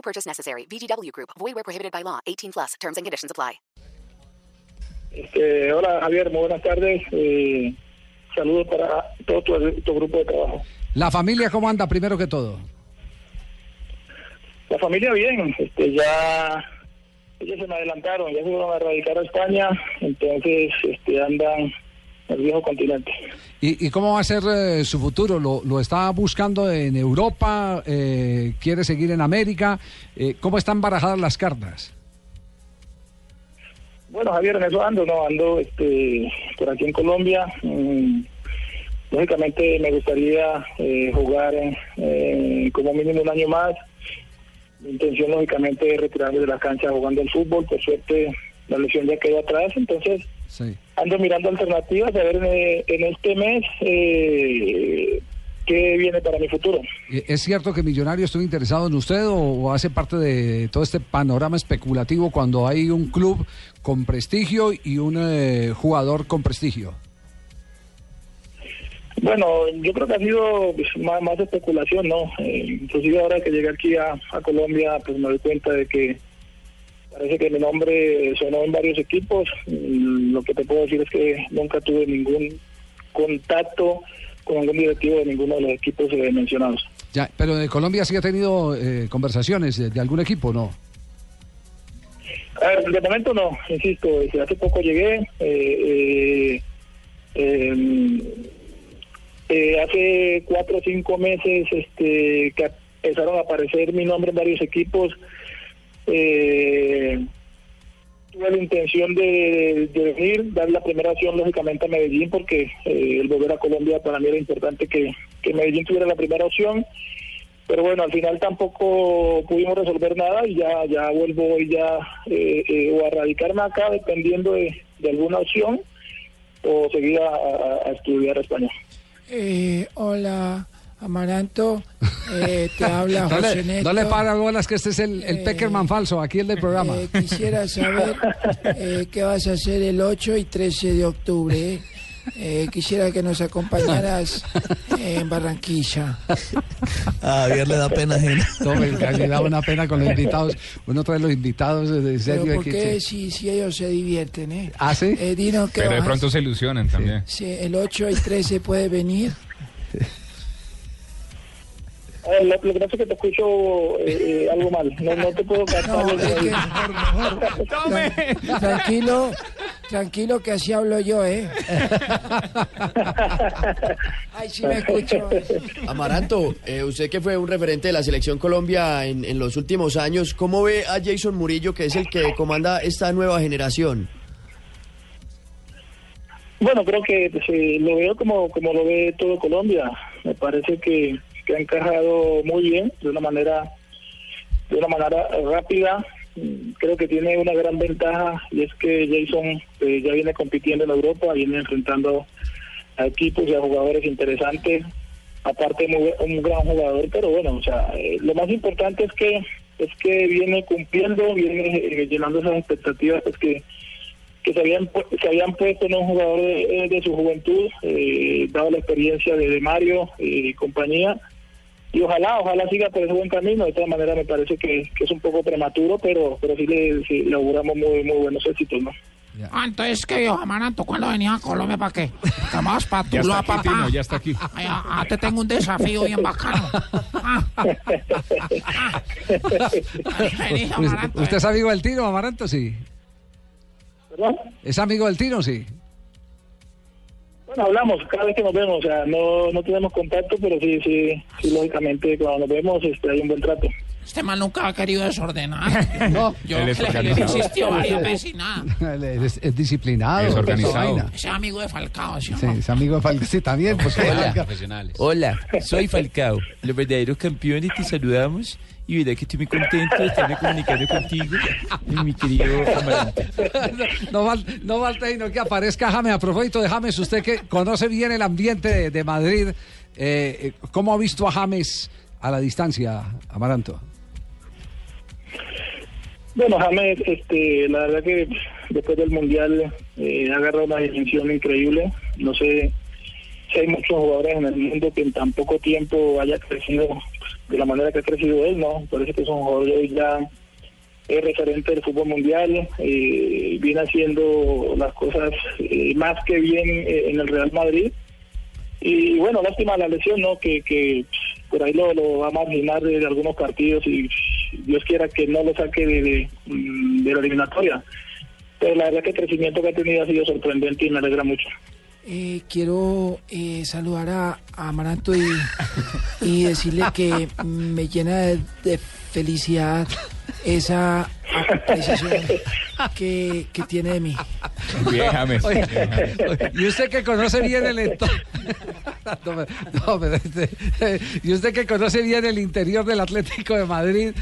No purchase necessary. VGW Group. Void where prohibited by law. 18 plus. Terms and conditions apply. Este, hola Javier, muy buenas tardes. Eh, saludos para todo tu, tu grupo de trabajo. La familia, ¿cómo anda primero que todo? La familia bien, este, ya ellos se me adelantaron, ya se fueron a radicar a España, entonces este, andan el viejo continente. ¿Y, y cómo va a ser eh, su futuro? ¿Lo, ¿Lo está buscando en Europa? Eh, ¿Quiere seguir en América? Eh, ¿Cómo están barajadas las cartas? Bueno, Javier, en eso ando, no ando este, por aquí en Colombia. Mm, lógicamente me gustaría eh, jugar eh, como mínimo un año más. Mi intención, lógicamente, es retirarme de la cancha jugando el fútbol. Por suerte, la lesión ya quedó atrás, entonces Sí. ando mirando alternativas a ver eh, en este mes eh, qué viene para mi futuro. Eh, ¿Es cierto que Millonario estuvo interesado en usted o, o hace parte de todo este panorama especulativo cuando hay un club con prestigio y un eh, jugador con prestigio? Bueno, yo creo que ha sido pues, más, más especulación, ¿no? Eh, inclusive ahora que llegué aquí a, a Colombia, pues me doy cuenta de que parece que mi nombre sonó en varios equipos. Mm, Lo que te puedo decir es que nunca tuve ningún contacto con algún directivo de ninguno de los equipos eh, mencionados. Ya, pero de Colombia sí ha tenido eh, conversaciones de, de algún equipo, ¿no? A ver, de momento no, insisto, hace poco llegué, eh, eh, eh, eh, hace cuatro o cinco meses este, que empezaron a aparecer mi nombre en varios equipos, eh, tuve la intención de, venir, dar la primera opción lógicamente a Medellín porque eh, el volver a Colombia para mí era importante que, Medellín tuviera la primera opción pero bueno, al final tampoco pudimos resolver nada y ya ya vuelvo hoy ya eh, eh, o a radicarme acá dependiendo de, alguna opción o seguir a, a- a estudiar español. Eh, hola, Amaranto. Eh, te habla José le, Néstor. no le para bolas que este es el, el Eh, Peckerman falso, aquí el del programa. Eh, quisiera saber eh, qué vas a hacer el 8 y 13 de octubre. quisiera que nos acompañaras en Barranquilla. A Javier le da pena ajena. No, me casi da una pena con los invitados. Uno trae los invitados de Pero serio. ¿por qué si, si ellos se divierten? Eh? ¿Ah, sí? Eh, dinos Pero de pronto se ilusionan también. Sí, el 8 y 13 puede venir. Lo, lo que pasa es que te escucho eh, eh, algo mal, no, no te puedo captar. No, es que- Tran- Tranquilo, tranquilo que así hablo yo, ¿eh? Ay, sí me escucho. Amaranto, eh, usted que fue un referente de la selección Colombia en, en los últimos años, ¿cómo ve a Jason Murillo, que es el que comanda esta nueva generación? Bueno, creo que pues, eh, lo veo como, como lo ve todo Colombia. Me parece que, que ha encajado muy bien, de una manera de una manera rápida. Creo que tiene una gran ventaja y es que Jason eh, ya viene compitiendo en Europa, viene enfrentando a equipos y a jugadores interesantes. Aparte muy, un gran jugador, pero bueno, o sea, eh, lo más importante es que es que viene cumpliendo, viene eh, llenando esas expectativas pues, que que se habían se habían puesto en un jugador de, su juventud, eh, dado la experiencia de Mario y compañía. Y ojalá, ojalá siga por ese buen camino. De todas maneras, me parece que, que es un poco prematuro, pero pero sí le, sí le auguramos muy, muy buenos éxitos, ¿no? Ah, entonces, ¿qué vio, Amaranto? ¿Cuándo venía a Colombia para qué? ¿Qué más, para Ya Tuluá, está aquí? Tino, ya está aquí. Ay, ah, te tengo un desafío bien bacano. Ah. Ah. Ay, vení, ¿Usted, Amaranto, usted es amigo del Tino, Amaranto? Sí. ¿Verdad? ¿Es amigo del Tino? Sí. Bueno, hablamos cada vez que nos vemos, o sea, no, no tenemos contacto, pero sí, sí, sí, lógicamente cuando nos vemos este, hay un buen trato. Este man nunca ha querido desordenar. No. Yo Él es le, le insistió varias veces y nada. Es, es disciplinado. Es esa organizado. es amigo de Falcao, ¿sí Sí, no? es amigo de Falcao. Sí, también. Pues, Falcao. Hola, soy Falcao, los verdaderos campeones, te saludamos y verá que estoy muy contento de estarme comunicando contigo, mi querido Amarante. No, val- no falta sino que aparezca James. A propósito de James, usted que conoce bien el ambiente de, de Madrid, eh, eh, ¿cómo ha visto a James a la distancia, Amaranto? Bueno, James, este, la verdad que después del Mundial eh, ha agarrado una dimensión increíble. No sé si hay muchos jugadores en el mundo que en tan poco tiempo haya crecido de la manera que ha crecido él, ¿no? Parece que es un jugador hoy ya es referente del fútbol mundial, eh, viene haciendo las cosas eh, más que bien eh, en el Real Madrid. Y bueno, lástima la lesión, ¿no? Que, que por ahí lo, lo va a marginar de, algunos partidos y Dios quiera que no lo saque de, de, mm, de la eliminatoria. Pero la verdad que el crecimiento que ha tenido ha sido sorprendente y me alegra mucho. Eh, quiero eh, saludar a, a Amaranto y, y decirle que me llena de, de felicidad esa apreciación que, que tiene de mí. Bien, James. Oye, oye, y usted que conoce bien el entorno. No, no, pero este, eh, y usted que conoce bien el interior del Atlético de Madrid,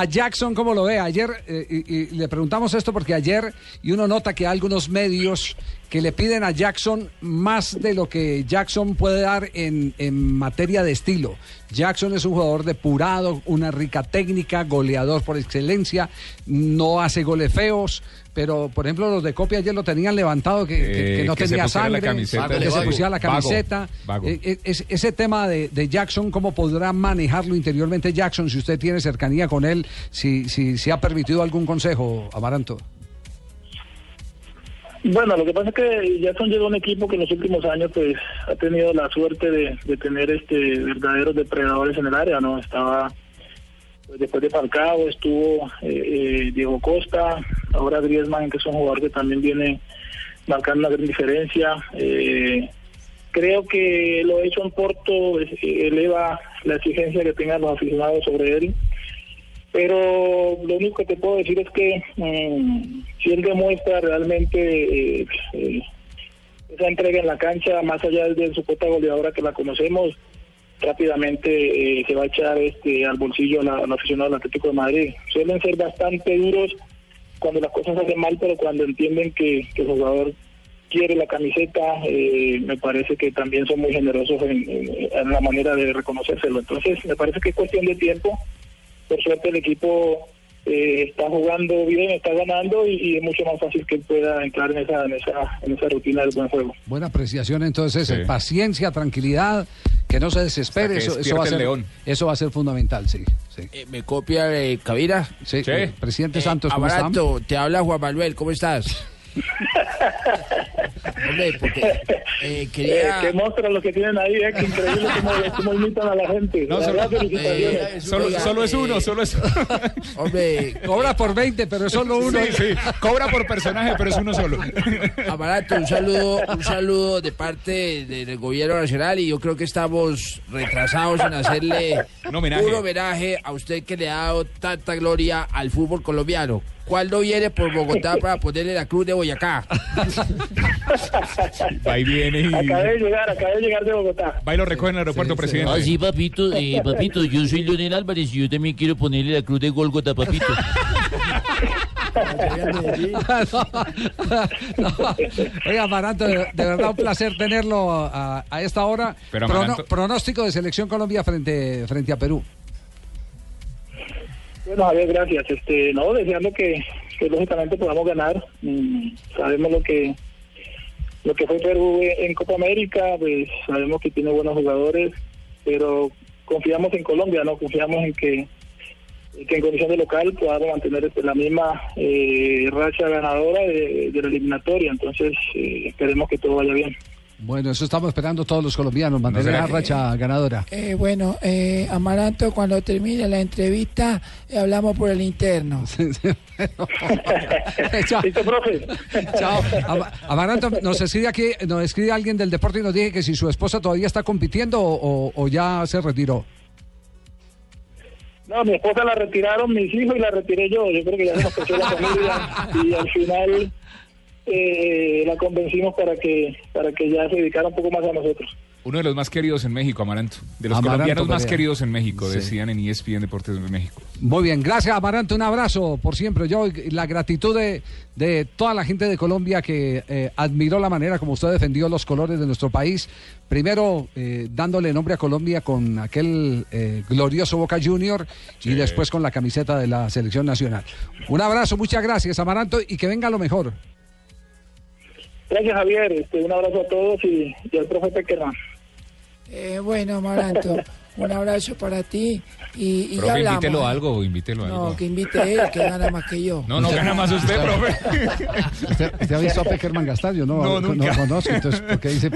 a Jackson, ¿cómo lo ve? Ayer, eh, y, y le preguntamos esto porque ayer, y uno nota que hay algunos medios que le piden a Jackson más de lo que Jackson puede dar en, en materia de estilo. Jackson es un jugador depurado, una rica técnica, goleador por excelencia, no hace goles feos, pero por ejemplo los de copia ayer lo tenían levantado que, que- Eh, que no que se tenía la sangre, camiseta. que se pusiera la camiseta. Vago. Eh, es- ese tema de, de Jackson, ¿cómo podrá manejarlo interiormente Jackson si usted tiene cercanía con él? Si, si, si ha permitido algún consejo, Amaranto. Bueno, lo que pasa es que Jackson llegó a un equipo que en los últimos años pues ha tenido la suerte de, tener este verdaderos depredadores en el área, ¿no? Estaba pues, después de Falcao estuvo eh, eh, Diego Costa, ahora Griezmann que es un jugador que también viene marcando una gran diferencia. Eh, creo que lo hecho en Porto eh, eleva la exigencia que tengan los aficionados sobre él pero lo único que te puedo decir es que mm, si él demuestra realmente eh, eh, esa entrega en la cancha, más allá de su cuota goleadora que la conocemos, rápidamente eh, se va a echar este al bolsillo a la- aficionado del Atlético de Madrid. Suelen ser bastante duros cuando las cosas hacen mal, pero cuando entienden que, el jugador quiere la camiseta, eh, me parece que también son muy generosos en, en- en la manera de reconocérselo. Entonces, me parece que es cuestión de tiempo por suerte el equipo eh, está jugando bien, está ganando y, y es mucho más fácil que él pueda entrar en esa, en esa, en esa rutina del buen juego. Buena apreciación entonces, Sí. eh, paciencia, tranquilidad, que no se desespere, eso, eso va a ser, león. eso va a ser fundamental, sí. sí. Eh, ¿Me copia eh, Cavira? Sí, Sí. eh, presidente Eh, Santos, ¿cómo está? Te habla Juan Manuel, ¿cómo estás? Hombre, porque eh, Eh, quería... qué monstruos los que tienen ahí, eh, que increíble cómo, cómo imitan a la gente. No, La solo- verdad, felicitaciones. Eh, Solo, Oiga, solo es eh, uno, solo es uno. Hombre, Cobra por 20, pero es solo uno. Sí, sí. Cobra por personaje, pero es uno solo. Amaranto, un saludo, un saludo de parte de- del gobierno nacional y yo creo que estamos retrasados en hacerle Un homenaje. un homenaje a usted que le ha dado tanta gloria al fútbol colombiano. ¿Cuándo viene por Bogotá para ponerle la cruz de Boyacá? Va y viene y Acabé de llegar, acabé de llegar de Bogotá. va y lo recoge en el aeropuerto, presidente. Ah, sí, papito, eh, papito, yo soy Leonel Álvarez y yo también quiero ponerle la cruz de Golgota, papito. No, no. Oiga, de, de verdad un placer tenerlo a, a esta hora. Pero Prono- pronóstico de selección Colombia frente, frente a Perú. Bueno, Javier, gracias. Este, no, deseando que, que lógicamente podamos ganar. Mm, sabemos lo que lo que fue Perú en Copa América, pues sabemos que tiene buenos jugadores, pero confiamos en Colombia, no confiamos en que en condición de local podamos mantener este, la misma eh, racha ganadora de, de la eliminatoria. Entonces, eh, esperemos que todo vaya bien. Bueno, eso estamos esperando todos los colombianos, mantener la que- racha ganadora. Eh, bueno, eh, Amaranto, cuando termine la entrevista, eh, hablamos por el interno. Chao. ¿Listo, profe? Chao. Ama- Amaranto, nos escribe aquí, nos escribe alguien del deporte y nos dice que si su esposa todavía está compitiendo o, ya se retiró. No, mi esposa la retiraron mis hijos y la retiré yo. Yo creo que ya se nos la familia y al final eh, la convencimos para que para que ya se dedicara un poco más a nosotros. Uno de los más queridos en México, Amaranto. De los Amaranto colombianos más queridos en México, Sí. decían en ESPN Deportes de México. Muy bien, gracias Amaranto, un abrazo por siempre. Yo la gratitud de, de toda la gente de Colombia que eh, admiró la manera como usted defendió los colores de nuestro país. Primero eh, dándole nombre a Colombia con aquel eh, glorioso Boca Junior y después con la camiseta de la selección nacional. Un abrazo, muchas gracias Amaranto y que venga lo mejor. Gracias Javier, este, un abrazo a todos y, y al profe Peckerman. Eh, bueno, Amaranto, un abrazo para ti y, y ya Profe, hablamos. invítelo ¿eh? a algo, invítelo a No, algo. que invite él, que gana más que yo. No, no gana más usted, profe. ¿Usted, usted ha visto a Peckerman gastar? Yo no, No, no, nunca. conozco, entonces, ¿por qué dice?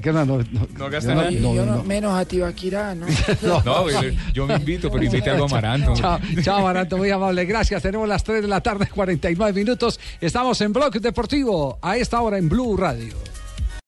No, no, No gasta yo nada. Y yo no, menos a Tibaquirá, ¿no? No, yo, yo me invito, pero invite algo a Amaranto. Chao, chao, Amaranto, muy amable. Gracias. Tenemos las 3 de la tarde, 49 minutos. Estamos en Blog Deportivo a esta hora en Blue Radio.